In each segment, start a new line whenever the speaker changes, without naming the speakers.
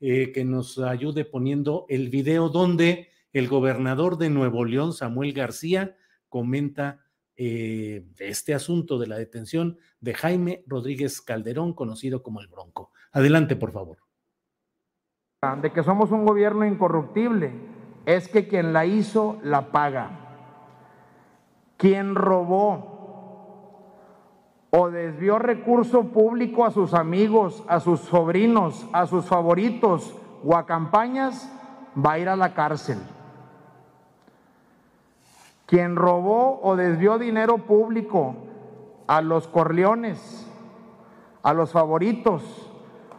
eh, que nos ayude poniendo el video donde el gobernador de Nuevo León, Samuel García, comenta eh, este asunto de la detención de Jaime Rodríguez Calderón, conocido como el Bronco. Adelante, por favor.
de que somos un gobierno incorruptible es que quien la hizo la paga. Quien robó o desvió recurso público a sus amigos, a sus sobrinos, a sus favoritos o a campañas, va a ir a la cárcel. Quien robó o desvió dinero público a los corleones, a los favoritos,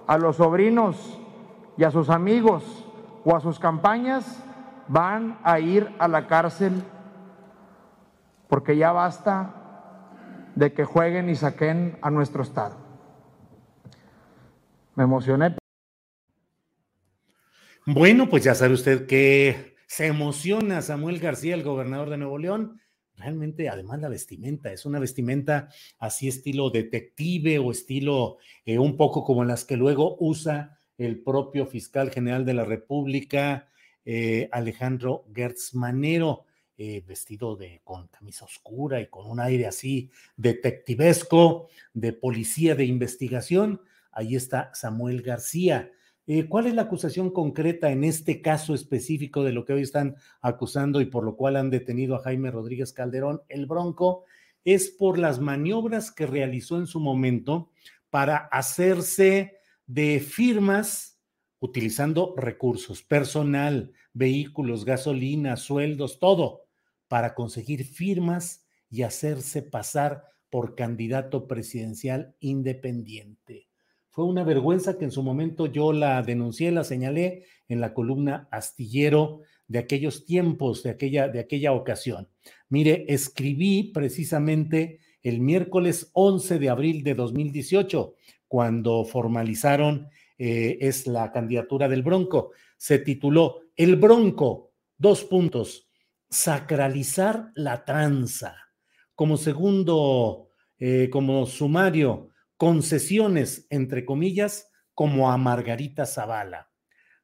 a los sobrinos y a sus amigos o a sus campañas, van a ir a la cárcel porque ya basta de que jueguen y saquen a nuestro Estado. Me emocioné.
Bueno, pues ya sabe usted que se emociona Samuel García, el gobernador de Nuevo León. Realmente, además, la vestimenta es una vestimenta así estilo detective o estilo eh, un poco como las que luego usa el propio fiscal general de la República, eh, Alejandro Gertz Manero. Eh, vestido de, con camisa oscura y con un aire así detectivesco, de policía de investigación. Ahí está Samuel García. Eh, ¿Cuál es la acusación concreta en este caso específico de lo que hoy están acusando y por lo cual han detenido a Jaime Rodríguez Calderón, el Bronco? Es por las maniobras que realizó en su momento para hacerse de firmas utilizando recursos, personal, vehículos, gasolina, sueldos, todo, para conseguir firmas y hacerse pasar por candidato presidencial independiente. Fue una vergüenza que en su momento yo la denuncié, la señalé en la columna astillero de aquellos tiempos, de aquella, de aquella ocasión. Mire, escribí precisamente el miércoles 11 de abril de 2018, cuando formalizaron eh, es la candidatura del Bronco. Se tituló El Bronco, dos puntos, sacralizar la tranza. Como segundo, eh, como sumario, concesiones, entre comillas, como a Margarita Zavala.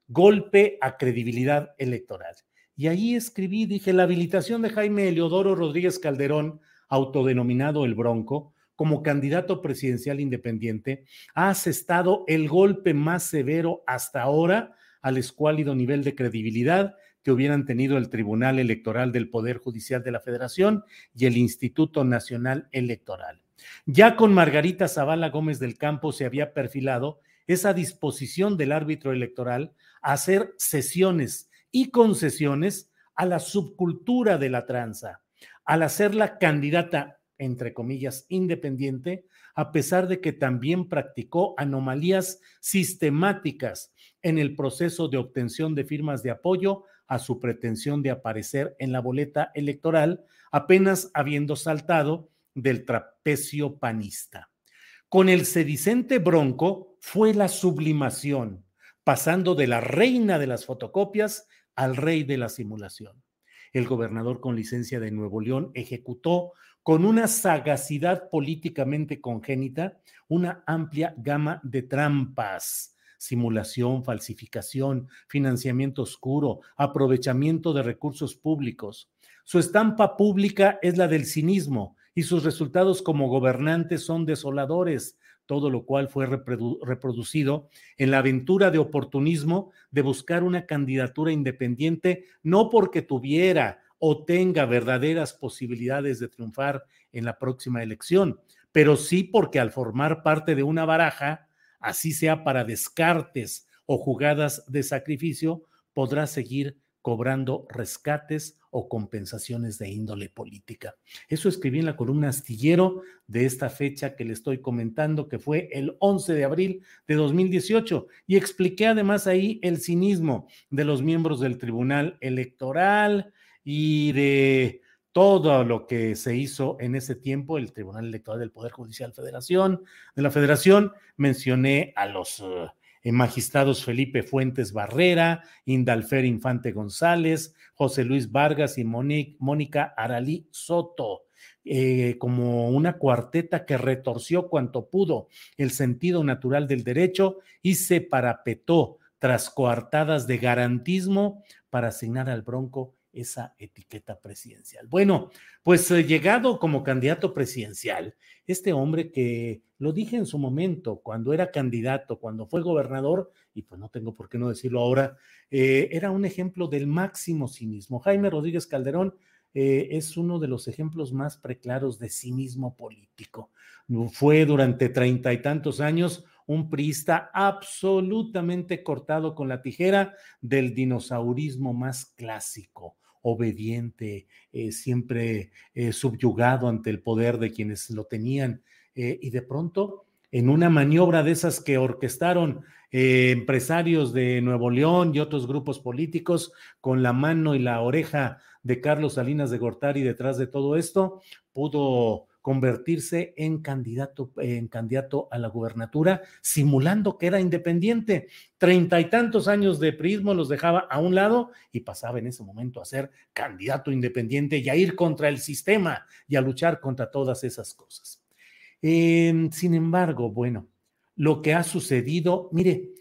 Golpe a credibilidad electoral. Y ahí escribí, dije, la habilitación de Jaime Eleodoro Rodríguez Calderón, autodenominado el Bronco, como candidato presidencial independiente, ha asestado el golpe más severo hasta ahora al escuálido nivel de credibilidad que hubieran tenido el Tribunal Electoral del Poder Judicial de la Federación y el Instituto Nacional Electoral. Ya con Margarita Zavala Gómez del Campo se había perfilado esa disposición del árbitro electoral a hacer sesiones y concesiones a la subcultura de la tranza, al hacerla candidata, entre comillas, independiente, a pesar de que también practicó anomalías sistemáticas en el proceso de obtención de firmas de apoyo a su pretensión de aparecer en la boleta electoral, apenas habiendo saltado del trapecio panista. Con el sedicente Bronco fue la sublimación, pasando de la reina de las fotocopias al rey de la simulación. El gobernador con licencia de Nuevo León ejecutó con una sagacidad políticamente congénita, una amplia gama de trampas, simulación, falsificación, financiamiento oscuro, aprovechamiento de recursos públicos. Su estampa pública es la del cinismo y sus resultados como gobernantes son desoladores, todo lo cual fue reproducido en la aventura de oportunismo de buscar una candidatura independiente, no porque tuviera o tenga verdaderas posibilidades de triunfar en la próxima elección, pero sí porque al formar parte de una baraja, así sea para descartes o jugadas de sacrificio, podrá seguir cobrando rescates o compensaciones de índole política. Eso escribí en la columna astillero de esta fecha que le estoy comentando, que fue el 11 de abril de 2018, y expliqué además ahí el cinismo de los miembros del Tribunal Electoral y de todo lo que se hizo en ese tiempo, el Tribunal Electoral del Poder Judicial Federación, de la Federación, mencioné a los... Uh, eh, magistrados Felipe Fuentes Barrera, Indalfer Infante González, José Luis Vargas y Mónica Aralí Soto. Eh, como una cuarteta que retorció cuanto pudo el sentido natural del derecho y se parapetó tras coartadas de garantismo para asignar al Bronco esa etiqueta presidencial. Bueno, pues eh, llegado como candidato presidencial, este hombre que lo dije en su momento, cuando era candidato, cuando fue gobernador, y pues no tengo por qué no decirlo ahora, eh, era un ejemplo del máximo cinismo. Jaime Rodríguez Calderón eh, es uno de los ejemplos más preclaros de cinismo político. Fue durante treinta y tantos años un priista absolutamente cortado con la tijera del dinosaurismo más clásico obediente, eh, siempre eh, subyugado ante el poder de quienes lo tenían. Eh, y de pronto, en una maniobra de esas que orquestaron empresarios de Nuevo León y otros grupos políticos, con la mano y la oreja de Carlos Salinas de Gortari detrás de todo esto, pudo convertirse en candidato, en candidato a la gubernatura, simulando que era independiente. Treinta y tantos años de prismo los dejaba a un lado y pasaba en ese momento a ser candidato independiente y a ir contra el sistema y a luchar contra todas esas cosas. Em, sin embargo, bueno, lo que ha sucedido, mire,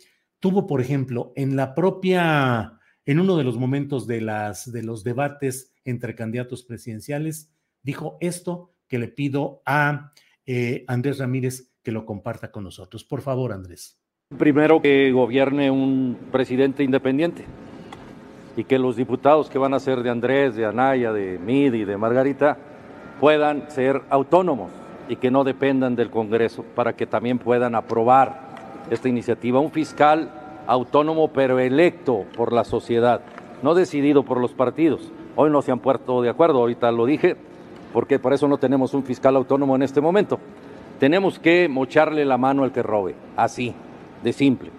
tuvo, por ejemplo, en la propia, en uno de los momentos de, las, de los debates entre candidatos presidenciales, dijo esto que le pido a eh, Andrés Ramírez que lo comparta con nosotros. Por favor, Andrés.
Primero que gobierne un presidente independiente y que los diputados que van a ser de Andrés, de Anaya, de Mid y de Margarita puedan ser autónomos y que no dependan del Congreso para que también puedan aprobar esta iniciativa. Un fiscal autónomo pero electo por la sociedad, no decidido por los partidos. Hoy no se han puesto de acuerdo, ahorita lo dije, porque por eso no tenemos un fiscal autónomo en este momento. Tenemos que mocharle la mano al que robe, así, de simple.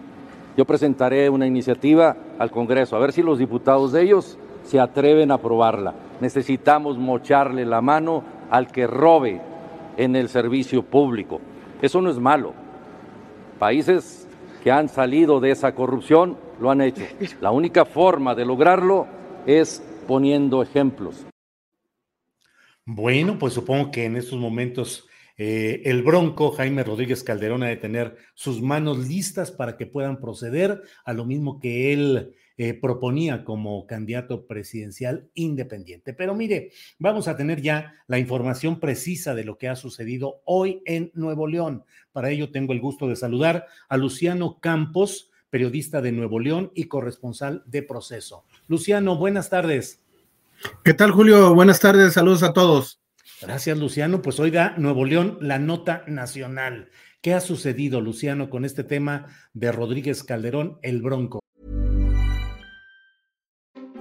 Yo presentaré una iniciativa al Congreso, a ver si los diputados de ellos se atreven a aprobarla. Necesitamos mocharle la mano al que robe en el servicio público. Eso no es malo. Países que han salido de esa corrupción lo han hecho. La única forma de lograrlo es poniendo ejemplos.
Bueno, pues supongo que en estos momentos eh, el bronco Jaime Rodríguez Calderón ha de tener sus manos listas para que puedan proceder a lo mismo que él eh, proponía como candidato presidencial independiente. Pero mire, vamos a tener ya la información precisa de lo que ha sucedido hoy en Nuevo León. Para ello tengo el gusto de saludar a Luciano Campos, periodista de Nuevo León y corresponsal de proceso. Luciano, buenas tardes.
¿Qué tal, Julio? Buenas tardes, saludos a todos.
Gracias, Luciano. Pues hoy da Nuevo León la nota nacional. ¿Qué ha sucedido, Luciano, con este tema de Rodríguez Calderón, el Bronco?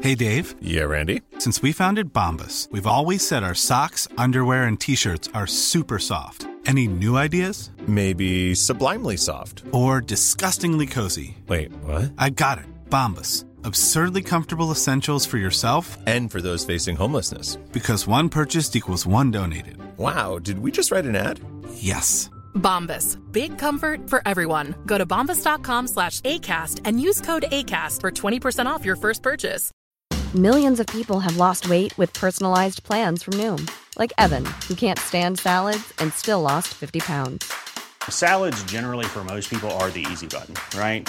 Hey, Dave.
Yeah, Randy.
Since we founded Bombas, we've always said our socks, underwear, and T-shirts are super soft. Any new ideas?
Maybe sublimely soft.
Or disgustingly cozy.
Wait, what?
I got it. Bombas Absurdly comfortable essentials for yourself
and for those facing homelessness.
Because one purchased equals one donated.
Wow, did we just write an ad?
Yes.
Bombas. Big comfort for everyone. Go to bombas.com slash ACAST and use code ACAST for 20% off your first purchase.
Millions of people have lost weight with personalized plans from Noom
Like Evan, who can't stand salads and still lost 50 pounds.
Salads, generally, for most people, are the easy button, right?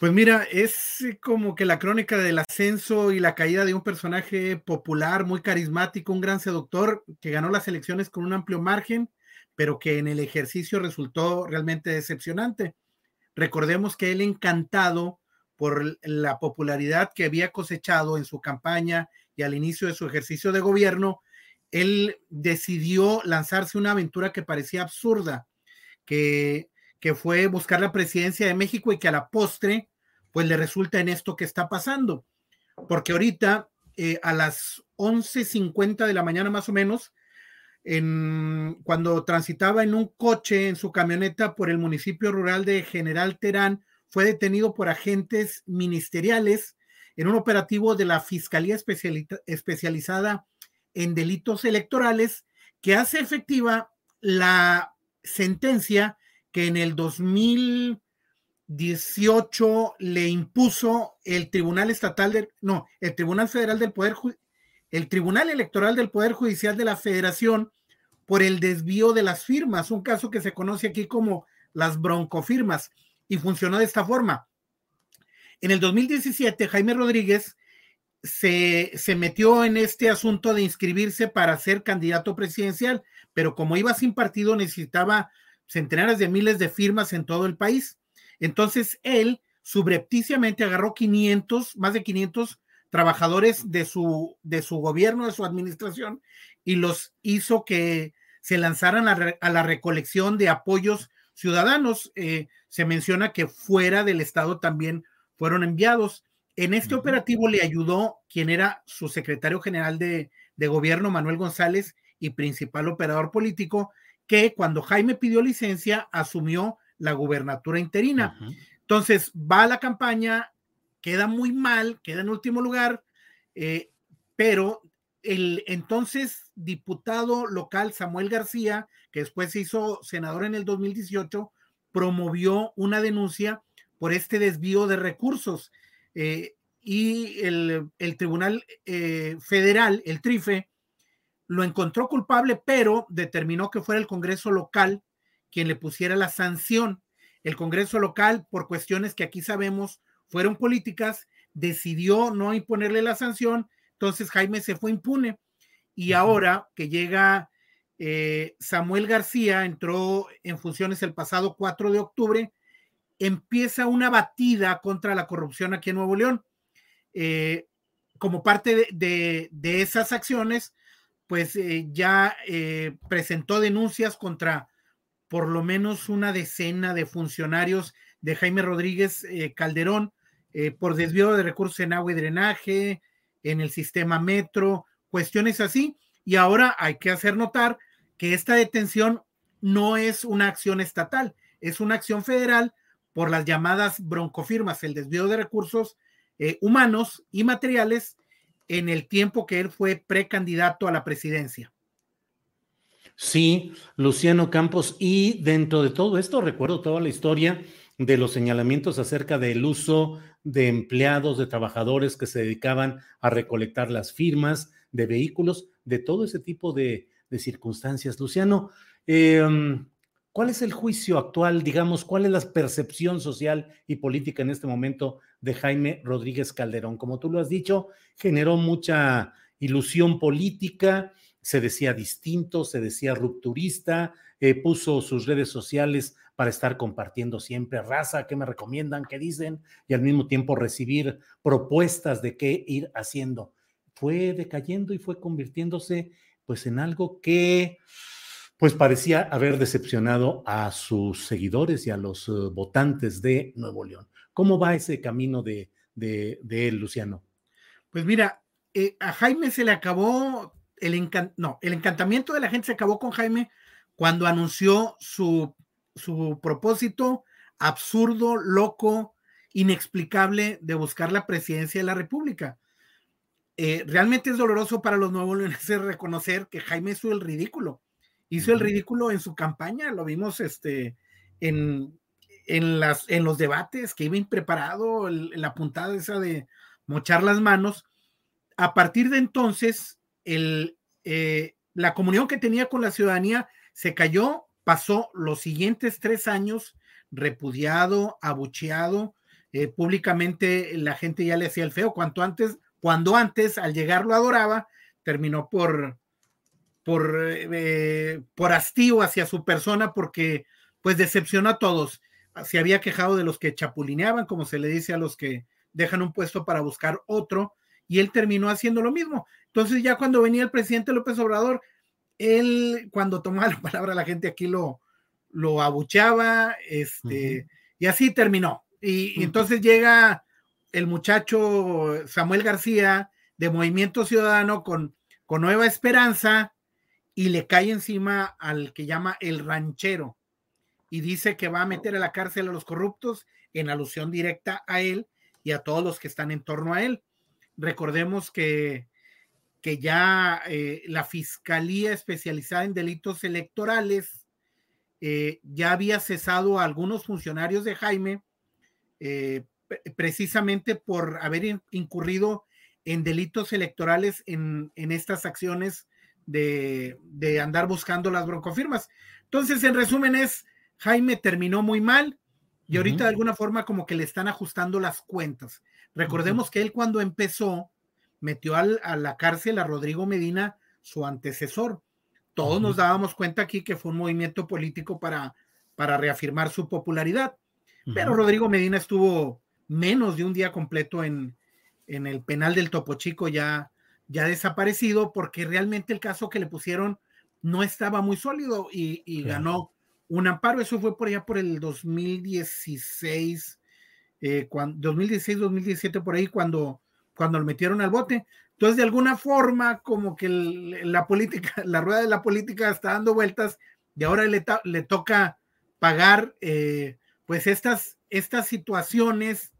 Pues mira, es como que la crónica del ascenso y la caída de un personaje popular, muy carismático, un gran seductor que ganó las elecciones con un amplio margen, pero que en el ejercicio resultó realmente decepcionante. Recordemos que él encantado por la popularidad que había cosechado en su campaña y al inicio de su ejercicio de gobierno, él decidió lanzarse una aventura que parecía absurda, que, que fue buscar la presidencia de México y que a la postre pues le resulta en esto que está pasando. Porque ahorita eh, a las 11.50 de la mañana más o menos, en, cuando transitaba en un coche en su camioneta por el municipio rural de General Terán, fue detenido por agentes ministeriales en un operativo de la Fiscalía Especializada en Delitos Electorales que hace efectiva la sentencia que en el 2000 18 le impuso el Tribunal Estatal del, no, el Tribunal Federal del Poder, el Tribunal Electoral del Poder Judicial de la Federación por el desvío de las firmas, un caso que se conoce aquí como las broncofirmas, y funcionó de esta forma. En el 2017, Jaime Rodríguez se, se metió en este asunto de inscribirse para ser candidato presidencial, pero como iba sin partido, necesitaba centenares de miles de firmas en todo el país entonces él subrepticiamente agarró 500, más de 500 trabajadores de su, de su gobierno, de su administración, y los hizo que se lanzaran a, la recolección de apoyos ciudadanos. Eh, se menciona que fuera del Estado también fueron enviados. En este operativo le ayudó quien era su secretario general de, de gobierno, Manuel González, y principal operador político, que cuando Jaime pidió licencia asumió la gubernatura interina. Entonces, va a la campaña, queda muy mal, queda en último lugar, eh, pero el entonces diputado local Samuel García, que después se hizo senador en el 2018, promovió una denuncia por este desvío de recursos. Eh, y el, Tribunal eh, Federal, el TRIFE, lo encontró culpable, pero determinó que fuera el Congreso local quien le pusiera la sanción. El Congreso local, por cuestiones que aquí sabemos fueron políticas, decidió no imponerle la sanción, entonces Jaime se fue impune. Y ahora que llega eh, Samuel García, entró en funciones el pasado 4 de octubre, empieza una batida contra la corrupción aquí en Nuevo León. Eh, como parte de, esas acciones, pues eh, ya presentó denuncias contra por lo menos una decena de funcionarios de Jaime Rodríguez eh, Calderón eh, por desvío de recursos en agua y drenaje, en el sistema metro, cuestiones así. Y ahora hay que hacer notar que esta detención no es una acción estatal, es una acción federal por las llamadas broncofirmas, el desvío de recursos eh, humanos y materiales en el tiempo que él fue precandidato a la presidencia.
Sí, Luciano Campos. Y dentro de todo esto, recuerdo toda la historia de los señalamientos acerca del uso de empleados, de trabajadores que se dedicaban a recolectar las firmas de vehículos, de todo ese tipo de, circunstancias. Luciano, em, ¿cuál es el juicio actual, digamos, cuál es la percepción social y política en este momento de Jaime Rodríguez Calderón? Como tú lo has dicho, generó mucha ilusión política, se decía distinto, se decía rupturista, eh, puso sus redes sociales para estar compartiendo siempre raza, qué me recomiendan, qué dicen, y al mismo tiempo recibir propuestas de qué ir haciendo. Fue decayendo y fue convirtiéndose pues en algo que pues parecía haber decepcionado a sus seguidores y a los eh, votantes de Nuevo León. ¿Cómo va ese camino de, de, él, Luciano?
Pues mira, eh, a Jaime se le acabó el, no, el encantamiento de la gente se acabó con Jaime cuando anunció su, su propósito absurdo, loco inexplicable de buscar la presidencia de la República. Eh, realmente es doloroso para los nuevos leoneses reconocer que Jaime hizo el ridículo. Hizo el ridículo en su campaña, lo vimos este, en, en, las, en los debates, que iba impreparado, la puntada esa de mochar las manos. A partir de entonces, el, eh, la comunión que tenía con la ciudadanía se cayó, pasó los siguientes tres años repudiado, abucheado, eh, públicamente la gente ya le hacía el feo, cuanto antes, cuando antes al llegar lo adoraba, terminó por, por, eh, por hastío hacia su persona porque pues decepcionó a todos. Se había quejado de los que chapulineaban, como se le dice a los que dejan un puesto para buscar otro, y él terminó haciendo lo mismo. Entonces ya cuando venía el presidente López Obrador, él cuando tomaba la palabra la gente aquí lo, lo abuchaba, este, y así terminó. Y, entonces llega el muchacho Samuel García de Movimiento Ciudadano con, con Nueva Esperanza y le cae encima al que llama el ranchero y dice que va a meter a la cárcel a los corruptos en alusión directa a él y a todos los que están en torno a él. Recordemos que, que ya eh, la Fiscalía especializada en delitos electorales eh, ya había cesado a algunos funcionarios de Jaime eh, precisamente por haber incurrido en delitos electorales en, estas acciones de, andar buscando las broncofirmas. Entonces, en resumen, es Jaime terminó muy mal y ahorita de alguna forma como que le están ajustando las cuentas. Recordemos que él cuando empezó metió a la cárcel a Rodrigo Medina, su antecesor. Todos nos dábamos cuenta aquí que fue un movimiento político para, para reafirmar su popularidad. Pero Rodrigo Medina estuvo menos de un día completo en, en el penal del Topo Chico ya, ya desaparecido porque realmente el caso que le pusieron no estaba muy sólido y, ganó un amparo. Eso fue por allá por el 2016, eh, 2016-2017 por ahí cuando, cuando lo metieron al bote. Entonces, de alguna forma, como que la política, la rueda de la política está dando vueltas y ahora le, le toca pagar eh, pues estas, estas situaciones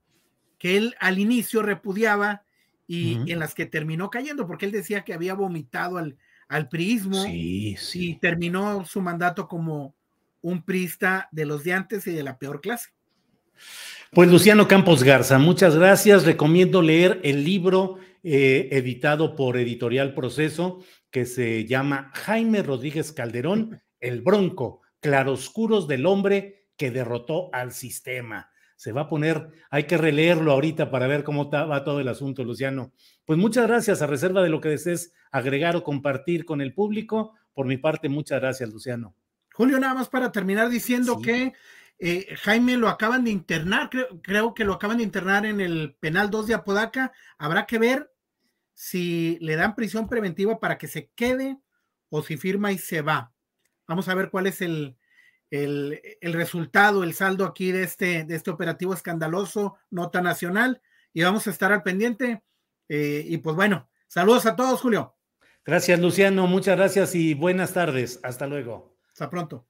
que él al inicio repudiaba y en las que terminó cayendo, porque él decía que había vomitado al, al priismo y terminó su mandato como un priista de los de antes y de la peor clase.
Pues Luciano Campos Garza, muchas gracias. Recomiendo leer el libro eh, editado por Editorial Proceso que se llama Jaime Rodríguez Calderón, El Bronco, Claroscuros del Hombre que derrotó al sistema. Se va a poner, hay que releerlo ahorita para ver cómo va todo el asunto, Luciano. Pues muchas gracias, a reserva de lo que desees agregar o compartir con el público. Por mi parte, muchas gracias, Luciano.
Julio, nada más para terminar diciendo que eh, Jaime lo acaban de internar, creo, creo, que lo acaban de internar en el penal 2 de Apodaca. Habrá que ver si le dan prisión preventiva para que se quede o si firma y se va. Vamos a ver cuál es el, el, resultado, el saldo aquí de este, de este operativo escandaloso, nota nacional, y vamos a estar al pendiente. Eh, y pues bueno, saludos a todos, Julio.
Gracias, Luciano, muchas gracias y buenas tardes. Hasta luego.
Hasta pronto.